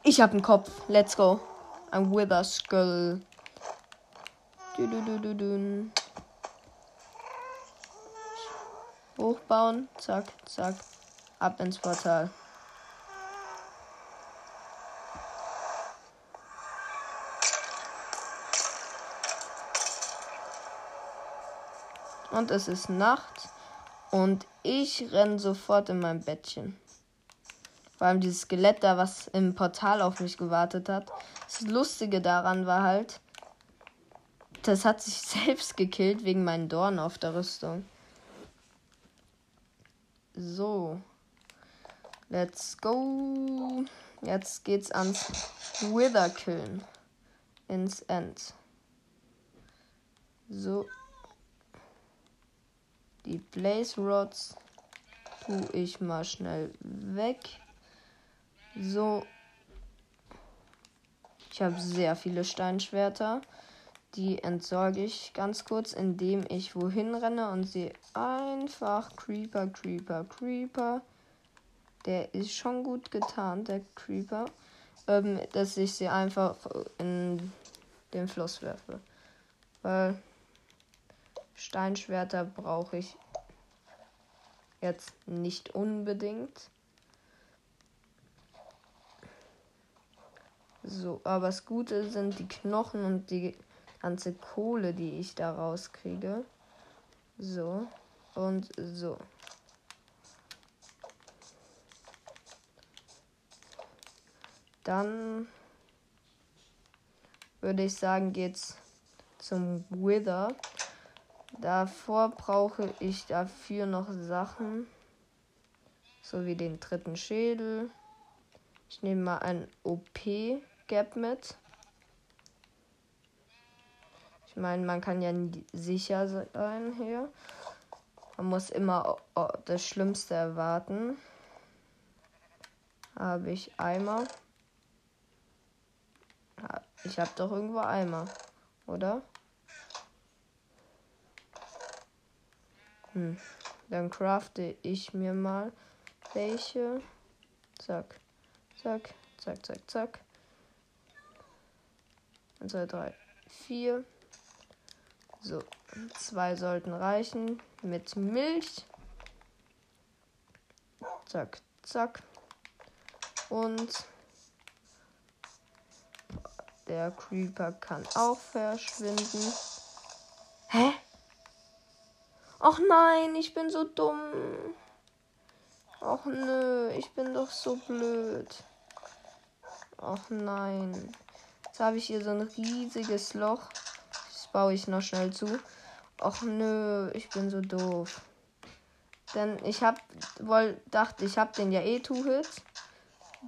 Ich hab einen Kopf. Let's go. Ein Wither Skull. Du, du, du, du, du. Hochbauen. Zack, zack. Ab ins Portal. Und es ist Nacht. Und ich renn sofort in mein Bettchen. Vor allem dieses Skelett da, was im Portal auf mich gewartet hat. Das Lustige daran war halt, das hat sich selbst gekillt wegen meinen Dornen auf der Rüstung. So. Let's go. Jetzt geht's ans Wither killen. Ins End. So. Die Blaze Rods tue ich mal schnell weg. So. Ich habe sehr viele Steinschwerter. Die entsorge ich ganz kurz, indem ich wohin renne und sehe einfach Creeper, Creeper, Creeper. Der ist schon gut getan, der Creeper. Ähm, dass ich sie einfach in den Fluss werfe. Weil Steinschwerter brauche ich jetzt nicht unbedingt. So, aber das Gute sind die Knochen und die ganze Kohle, die ich da rauskriege. So und so. Dann würde ich sagen, geht's zum Wither. Davor brauche ich dafür noch Sachen. So wie den dritten Schädel. Ich nehme mal ein OP-Gap mit. Ich meine, man kann ja sicher sein hier. Man muss immer das Schlimmste erwarten. Habe ich Eimer? Ich habe doch irgendwo Eimer, oder? Hm. Dann crafte ich mir mal welche. Zack. Zack, zack, zack, zack. 1, 2, 3, 4. So, zwei sollten reichen. Mit Milch. Zack, zack. Und der Creeper kann auch verschwinden. Hä? Ach nein, ich bin so dumm. Ach nö, ich bin doch so blöd. Ach nein. Jetzt habe ich hier so ein riesiges Loch. Baue ich noch schnell zu. Ach nö, ich bin so doof. Denn ich hab wohl dachte, ich habe den ja eh Two-Hit.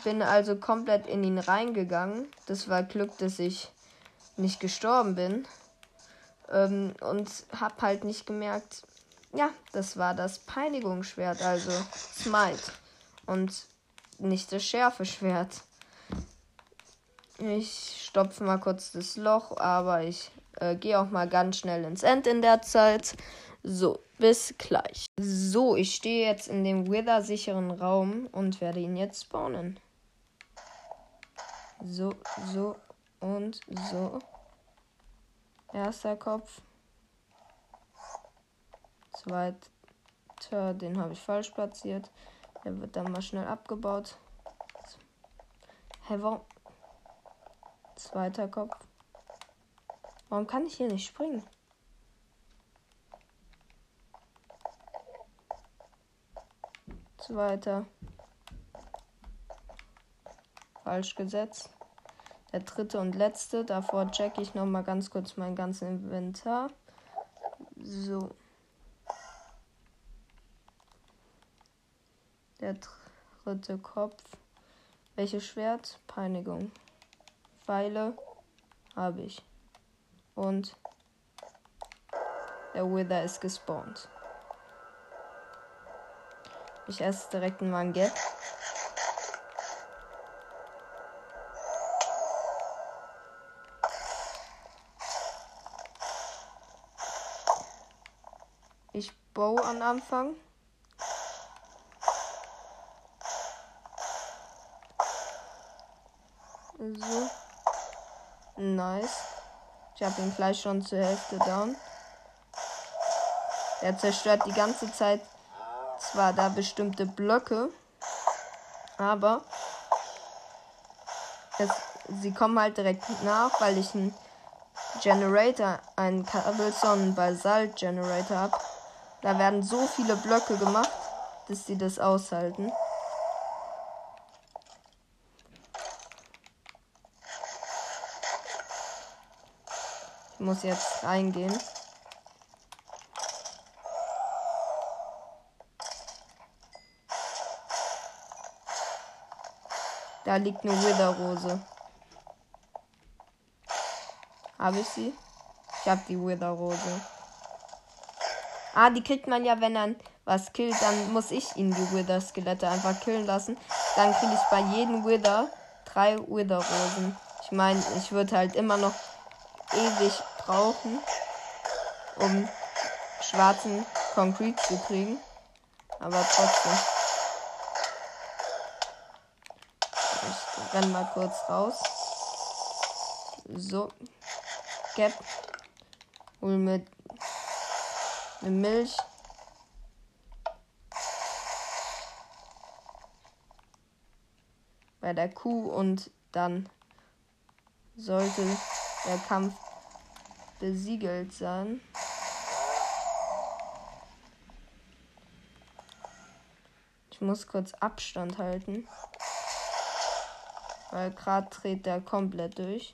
Bin also komplett in ihn reingegangen. Das war Glück, dass ich nicht gestorben bin. Ähm, und hab halt nicht gemerkt, ja, das war das Peinigungsschwert, also Smite. Und nicht das Schärfe-Schwert. Ich stopfe mal kurz das Loch, aber ich äh, gehe auch mal ganz schnell ins End in der Zeit. So, bis gleich. So, ich stehe jetzt in dem Wither-sicheren Raum und werde ihn jetzt spawnen. So, so und so. Erster Kopf. Zweiter, den habe ich falsch platziert. Der wird dann mal schnell abgebaut. Hä, warum? Zweiter Kopf. Warum kann ich hier nicht springen? Zweiter. Falsch gesetzt. Der dritte und letzte. Davor checke ich noch mal ganz kurz mein ganzes Inventar. So. Der dritte Kopf. Welches Schwert? Peinigung. Pfeile habe ich. Und der Wither ist gespawnt. Ich esse direkt ein Manget. Ich bow an Anfang. So. Nice. Ich habe ihn gleich schon zur Hälfte down. Er zerstört die ganze Zeit zwar da bestimmte Blöcke, aber es, sie kommen halt direkt nach, weil ich einen Generator, einen Cobblestone Basalt Generator habe. Da werden so viele Blöcke gemacht, dass sie das aushalten. Muss jetzt reingehen. Da liegt eine Wither-Rose. Habe ich sie? Ich habe die Wither-Rose. Ah, die kriegt man ja, wenn er was killt. Dann muss ich ihn die Wither-Skelette einfach killen lassen. Dann kriege ich bei jedem Wither drei Wither-Rosen. Ich meine, ich würde halt immer noch ewig brauchen, um schwarzen Concrete zu kriegen. Aber trotzdem. renn mal kurz raus. So. Gap. Hol mir eine Milch. Bei der Kuh und dann sollte der Kampf besiegelt sein. Ich muss kurz Abstand halten. Weil gerade dreht der komplett durch.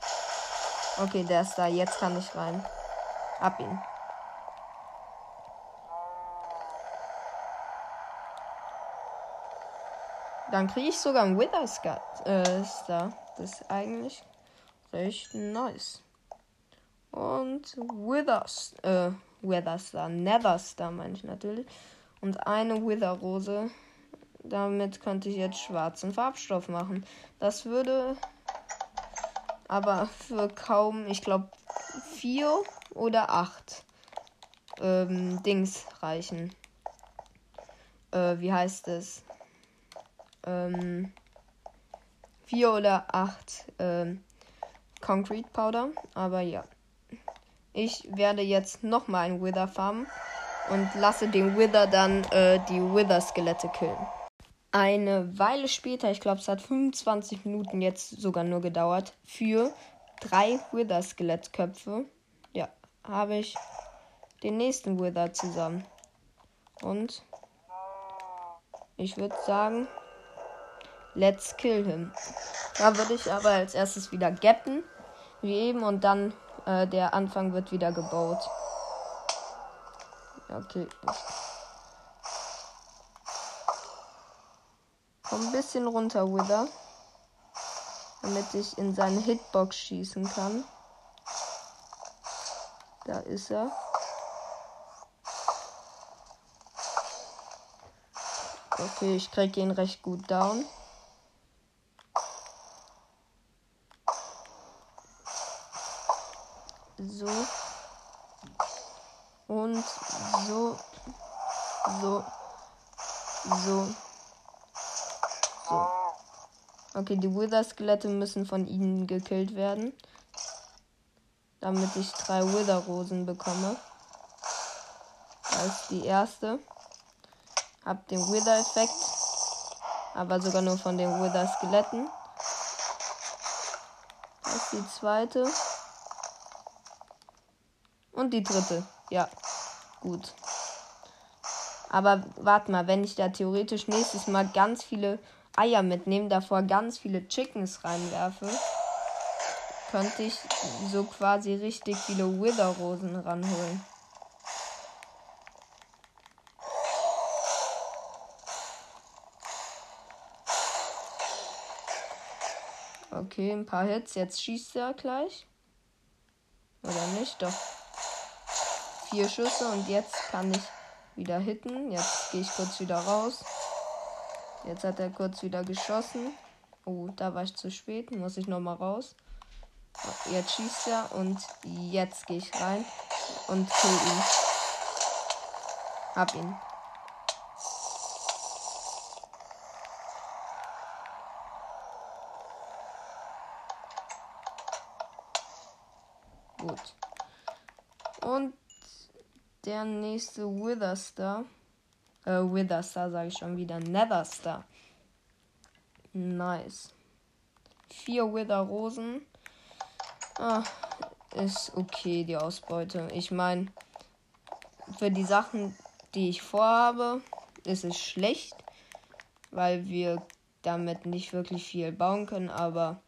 Okay, der ist da. Jetzt kann ich rein. Ab ihn. Dann kriege ich sogar einen Wither. Äh, Star. Das ist eigentlich recht nice. Und Withers, äh, Wither Star, Nether Star meine ich natürlich. Und eine Wither Rose. Damit könnte ich jetzt schwarzen Farbstoff machen. Das würde aber für kaum, ich glaube, vier oder acht ähm, Dings reichen. Äh, wie heißt es? Ähm, vier oder acht ähm, Concrete Powder. Aber ja. Ich werde jetzt nochmal ein Wither farmen und lasse den Wither dann äh, die Wither-Skelette killen. Eine Weile später, ich glaube, es hat 25 Minuten jetzt sogar nur gedauert, für drei Wither-Skelettköpfe, ja, habe ich den nächsten Wither zusammen. Und ich würde sagen, let's kill him. Da würde ich aber als erstes wieder gappen, wie eben, und dann äh, der Anfang wird wieder gebaut. Okay. Komm ein bisschen runter, Wither. Damit ich in seine Hitbox schießen kann. Da ist er. Okay, ich kriege ihn recht gut down. So. Und so. So. So. So. Okay, die Wither-Skelette müssen von ihnen gekillt werden. Damit ich drei Wither-Rosen bekomme. Das ist die erste. Hab den Wither-Effekt. Aber sogar nur von den Wither-Skeletten. Das ist die zweite. Und die dritte. Ja. Gut. Aber warte mal, wenn ich da theoretisch nächstes Mal ganz viele Eier mitnehmen, davor ganz viele Chickens reinwerfe, könnte ich so quasi richtig viele Wither-Rosen ranholen. Okay, ein paar Hits. Jetzt schießt er gleich. Oder nicht? Doch. Vier Schüsse und jetzt kann ich wieder hitten. Jetzt gehe ich kurz wieder raus. Jetzt hat er kurz wieder geschossen. Oh, da war ich zu spät. Muss ich nochmal raus. Jetzt schießt er und jetzt gehe ich rein und kill ihn. Hab ihn. Gut. Und der nächste Witherstar. Äh, Witherstar sage ich schon wieder. Netherstar. Nice. Vier Wither Rosen. Ah, ist okay, die Ausbeute. Ich meine, für die Sachen, die ich vorhabe, ist es schlecht, weil wir damit nicht wirklich viel bauen können. Aber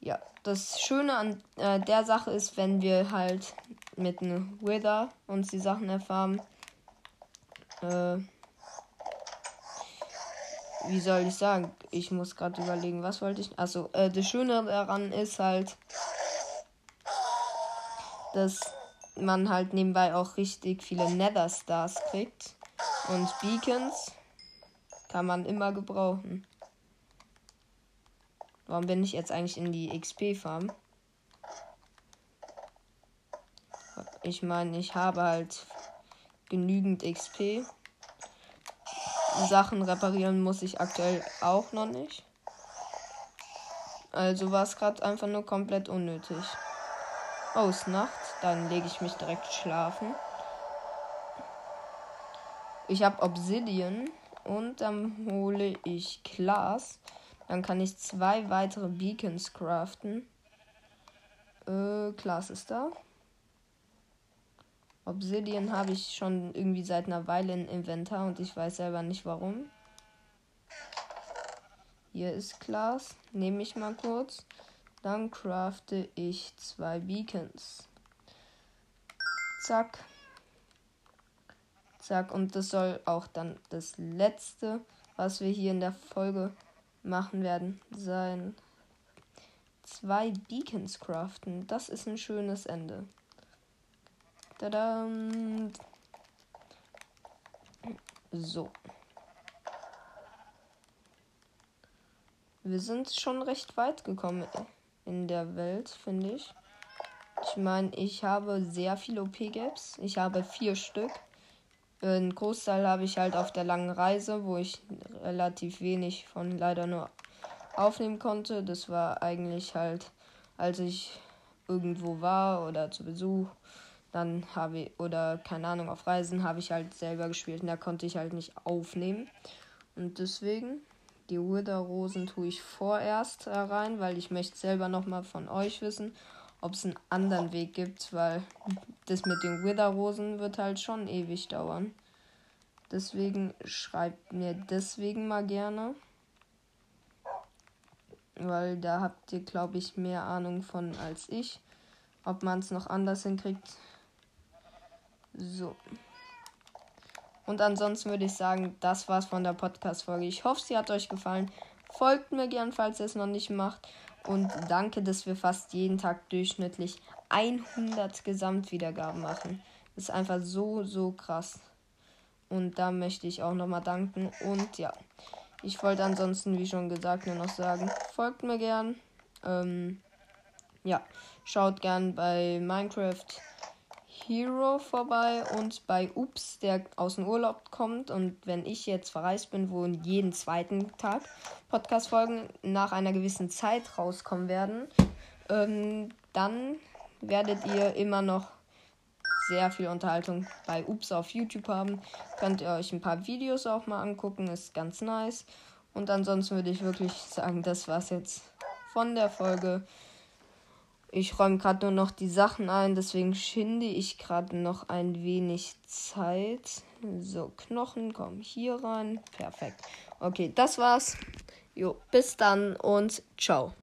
ja, das Schöne an äh, der Sache ist, wenn wir halt mit einem Wither uns die Sachen erfahren. Äh, wie soll ich sagen? Ich muss gerade überlegen, was wollte ich. Also, äh, das Schöne daran ist halt, dass man halt nebenbei auch richtig viele Nether Stars kriegt. Und Beacons kann man immer gebrauchen. Warum bin ich jetzt eigentlich in die XP-Farm? Ich meine, ich habe halt genügend XP. Sachen reparieren muss ich aktuell auch noch nicht. Also war es gerade einfach nur komplett unnötig. Oh, ist Nacht. Dann lege ich mich direkt schlafen. Ich habe Obsidian und dann hole ich Glas. Dann kann ich zwei weitere Beacons craften. Äh, Glas ist da. Obsidian habe ich schon irgendwie seit einer Weile im Inventar und ich weiß selber nicht warum. Hier ist Glas. Nehme ich mal kurz. Dann crafte ich zwei Beacons. Zack. Zack. Und das soll auch dann das letzte, was wir hier in der Folge machen werden, sein. Zwei Beacons craften. Das ist ein schönes Ende. Tada. So. Wir sind schon recht weit gekommen in der Welt, finde ich. Ich meine, ich habe sehr viele OP-Gaps. Ich habe vier Stück. Ein Großteil habe ich halt auf der langen Reise, wo ich relativ wenig von leider nur aufnehmen konnte. Das war eigentlich halt, als ich irgendwo war oder zu Besuch dann habe ich, oder keine Ahnung, auf Reisen habe ich halt selber gespielt und da konnte ich halt nicht aufnehmen. Und deswegen, die Wither-Rosen tue ich vorerst rein, weil ich möchte selber nochmal von euch wissen, ob es einen anderen Weg gibt, weil das mit den Wither-Rosen wird halt schon ewig dauern. Deswegen schreibt mir deswegen mal gerne. Weil da habt ihr, glaube ich, mehr Ahnung von als ich. Ob man es noch anders hinkriegt, so. Und ansonsten würde ich sagen, das war's von der Podcast-Folge. Ich hoffe, sie hat euch gefallen. Folgt mir gern, falls ihr es noch nicht macht. Und danke, dass wir fast jeden Tag durchschnittlich 100 Gesamtwiedergaben machen. Das ist einfach so, so krass. Und da möchte ich auch nochmal danken. Und ja, ich wollte ansonsten, wie schon gesagt, nur noch sagen, folgt mir gern. Ähm, ja, schaut gern bei Minecraft Hero vorbei und bei Ups, der aus dem Urlaub kommt. Und wenn ich jetzt verreist bin, wo jeden zweiten Tag Podcast-Folgen nach einer gewissen Zeit rauskommen werden, ähm, dann werdet ihr immer noch sehr viel Unterhaltung bei Ups auf YouTube haben. Könnt ihr euch ein paar Videos auch mal angucken, ist ganz nice. Und ansonsten würde ich wirklich sagen, das war's jetzt von der Folge. Ich räume gerade nur noch die Sachen ein, deswegen schinde ich gerade noch ein wenig Zeit. So, Knochen kommen hier rein. Perfekt. Okay, das war's. Jo, bis dann und ciao.